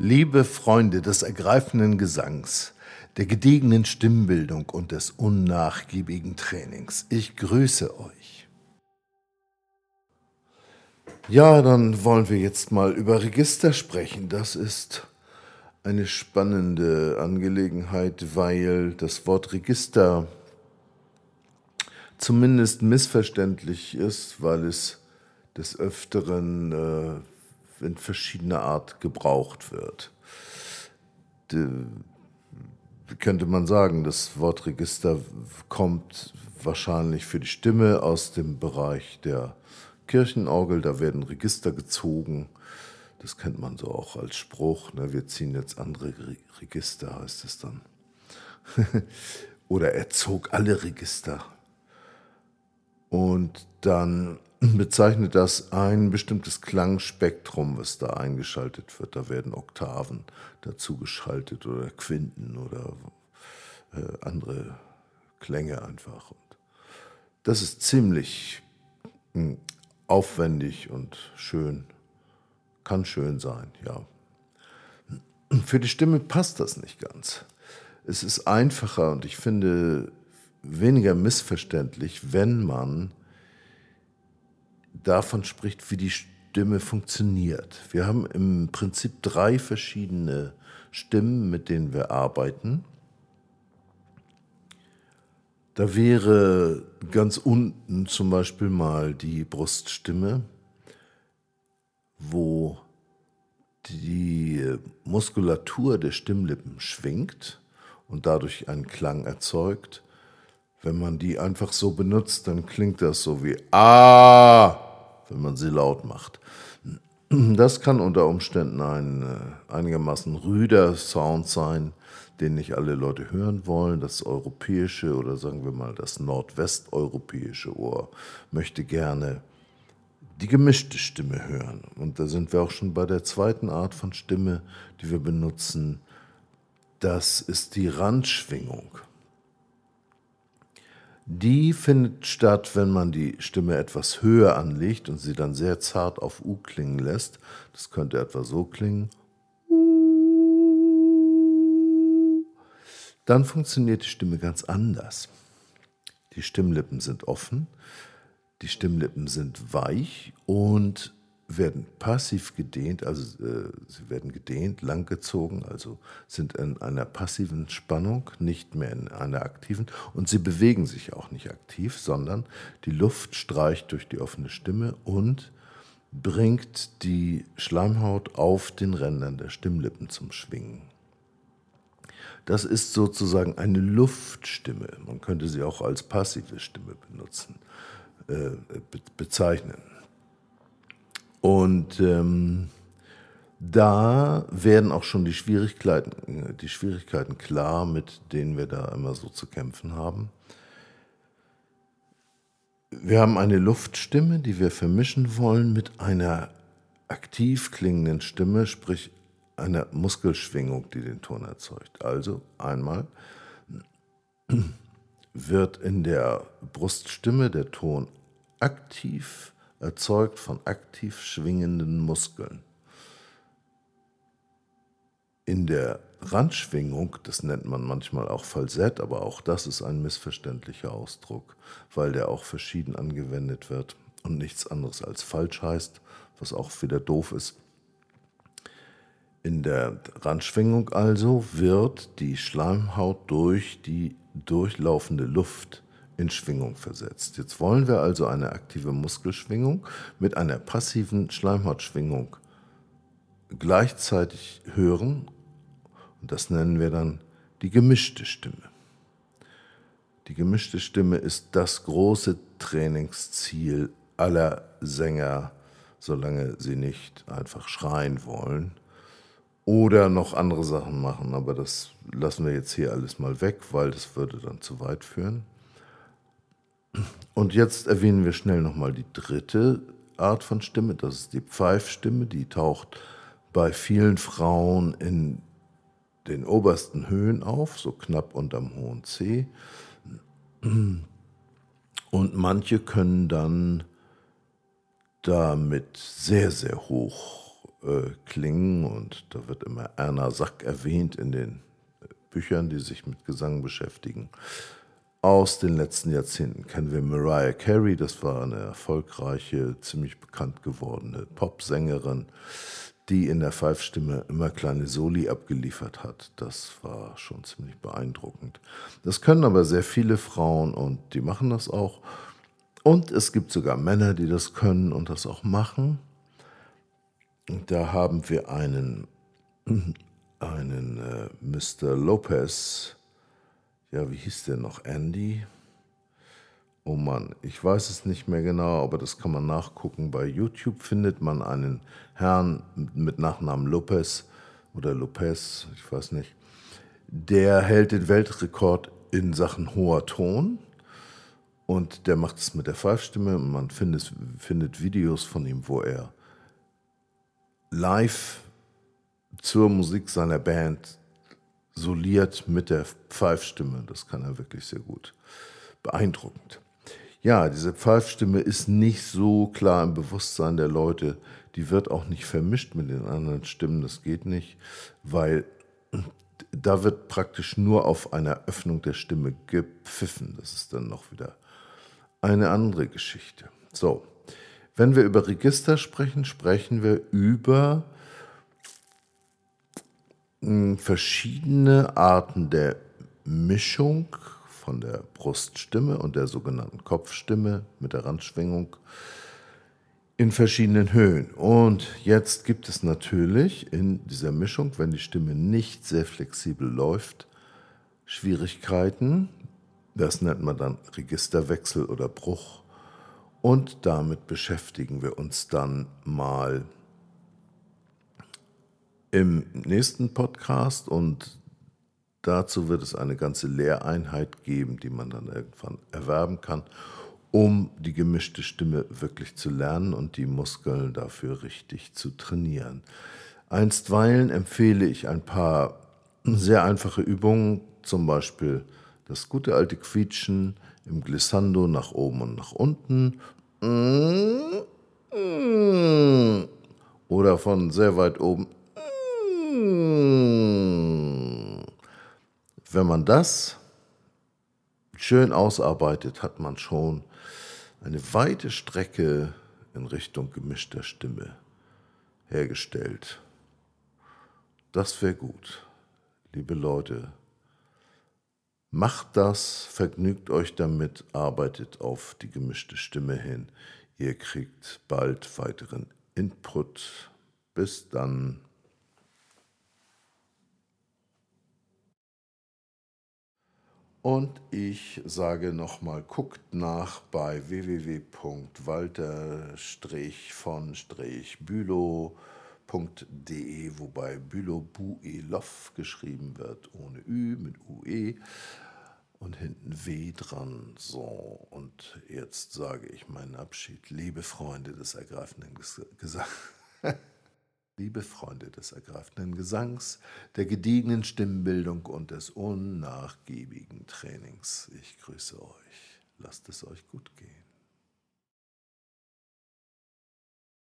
Liebe Freunde des ergreifenden Gesangs, der gediegenen Stimmbildung und des unnachgiebigen Trainings, ich grüße euch. Ja, dann wollen wir jetzt mal über Register sprechen. Das ist eine spannende Angelegenheit, weil das Wort Register zumindest missverständlich ist, weil es des Öfteren äh, in verschiedener Art gebraucht wird. De, könnte man sagen, das Wort Register kommt wahrscheinlich für die Stimme aus dem Bereich der Kirchenorgel. Da werden Register gezogen. Das kennt man so auch als Spruch. Ne? Wir ziehen jetzt andere Register, heißt es dann. Oder er zog alle Register. Und dann bezeichnet das ein bestimmtes Klangspektrum, was da eingeschaltet wird. Da werden Oktaven dazu geschaltet oder Quinten oder äh, andere Klänge einfach. Und das ist ziemlich mh, hm, aufwendig und schön. Kann schön sein, ja. Für die Stimme passt das nicht ganz. Es ist einfacher und ich finde weniger missverständlich, wenn man davon spricht, wie die Stimme funktioniert. Wir haben im Prinzip drei verschiedene Stimmen, mit denen wir arbeiten. Da wäre ganz unten zum Beispiel mal die Bruststimme, wo die Muskulatur der Stimmlippen schwingt und dadurch einen Klang erzeugt. Wenn man die einfach so benutzt, dann klingt das so wie Ah wenn man sie laut macht. Das kann unter Umständen ein äh, einigermaßen rüder Sound sein, den nicht alle Leute hören wollen. Das europäische oder sagen wir mal das nordwesteuropäische Ohr möchte gerne die gemischte Stimme hören. Und da sind wir auch schon bei der zweiten Art von Stimme, die wir benutzen. Das ist die Randschwingung. Die findet statt, wenn man die Stimme etwas höher anlegt und sie dann sehr zart auf U klingen lässt. Das könnte etwa so klingen. Dann funktioniert die Stimme ganz anders. Die Stimmlippen sind offen, die Stimmlippen sind weich und werden passiv gedehnt, also äh, sie werden gedehnt, langgezogen, also sind in einer passiven Spannung, nicht mehr in einer aktiven und sie bewegen sich auch nicht aktiv, sondern die Luft streicht durch die offene Stimme und bringt die Schleimhaut auf den Rändern der Stimmlippen zum Schwingen. Das ist sozusagen eine Luftstimme. Man könnte sie auch als passive Stimme benutzen, äh, bezeichnen. Und ähm, da werden auch schon die Schwierigkeiten, die Schwierigkeiten klar, mit denen wir da immer so zu kämpfen haben. Wir haben eine Luftstimme, die wir vermischen wollen mit einer aktiv klingenden Stimme, sprich einer Muskelschwingung, die den Ton erzeugt. Also einmal wird in der Bruststimme der Ton aktiv erzeugt von aktiv schwingenden Muskeln. In der Randschwingung, das nennt man manchmal auch Falsett, aber auch das ist ein missverständlicher Ausdruck, weil der auch verschieden angewendet wird und nichts anderes als falsch heißt, was auch wieder doof ist. In der Randschwingung also wird die Schleimhaut durch die durchlaufende Luft in Schwingung versetzt. Jetzt wollen wir also eine aktive Muskelschwingung mit einer passiven Schleimhautschwingung gleichzeitig hören und das nennen wir dann die gemischte Stimme. Die gemischte Stimme ist das große Trainingsziel aller Sänger, solange sie nicht einfach schreien wollen oder noch andere Sachen machen. Aber das lassen wir jetzt hier alles mal weg, weil das würde dann zu weit führen. Und jetzt erwähnen wir schnell nochmal die dritte Art von Stimme, das ist die Pfeifstimme, die taucht bei vielen Frauen in den obersten Höhen auf, so knapp unterm hohen C. Und manche können dann damit sehr, sehr hoch äh, klingen und da wird immer Erna Sack erwähnt in den Büchern, die sich mit Gesang beschäftigen. Aus den letzten Jahrzehnten kennen wir Mariah Carey, das war eine erfolgreiche, ziemlich bekannt gewordene Popsängerin, die in der Pfeifstimme immer kleine Soli abgeliefert hat. Das war schon ziemlich beeindruckend. Das können aber sehr viele Frauen und die machen das auch. Und es gibt sogar Männer, die das können und das auch machen. Und da haben wir einen, einen äh, Mr. Lopez, ja, wie hieß der noch? Andy? Oh Mann, ich weiß es nicht mehr genau, aber das kann man nachgucken. Bei YouTube findet man einen Herrn mit Nachnamen Lopez oder Lopez, ich weiß nicht. Der hält den Weltrekord in Sachen hoher Ton und der macht es mit der Pfeifstimme man findet, findet Videos von ihm, wo er live zur Musik seiner Band soliert mit der Pfeifstimme. Das kann er wirklich sehr gut. Beeindruckend. Ja, diese Pfeifstimme ist nicht so klar im Bewusstsein der Leute. Die wird auch nicht vermischt mit den anderen Stimmen. Das geht nicht, weil da wird praktisch nur auf einer Öffnung der Stimme gepfiffen. Das ist dann noch wieder eine andere Geschichte. So, wenn wir über Register sprechen, sprechen wir über verschiedene Arten der Mischung von der Bruststimme und der sogenannten Kopfstimme mit der Randschwingung in verschiedenen Höhen. Und jetzt gibt es natürlich in dieser Mischung, wenn die Stimme nicht sehr flexibel läuft, Schwierigkeiten. Das nennt man dann Registerwechsel oder Bruch. Und damit beschäftigen wir uns dann mal im nächsten Podcast und dazu wird es eine ganze Lehreinheit geben, die man dann irgendwann erwerben kann, um die gemischte Stimme wirklich zu lernen und die Muskeln dafür richtig zu trainieren. Einstweilen empfehle ich ein paar sehr einfache Übungen, zum Beispiel das gute alte Quietschen im Glissando nach oben und nach unten. Oder von sehr weit oben. Wenn man das schön ausarbeitet, hat man schon eine weite Strecke in Richtung gemischter Stimme hergestellt. Das wäre gut, liebe Leute. Macht das, vergnügt euch damit, arbeitet auf die gemischte Stimme hin. Ihr kriegt bald weiteren Input. Bis dann. Und ich sage nochmal, guckt nach bei www.walter-von-bülow.de, wobei Bülow Buelov geschrieben wird, ohne Ü, mit UE und hinten W dran. So, und jetzt sage ich meinen Abschied. Liebe Freunde des ergreifenden Gesangs. Liebe Freunde des ergreifenden Gesangs, der gediegenen Stimmbildung und des unnachgiebigen Trainings, ich grüße euch. Lasst es euch gut gehen.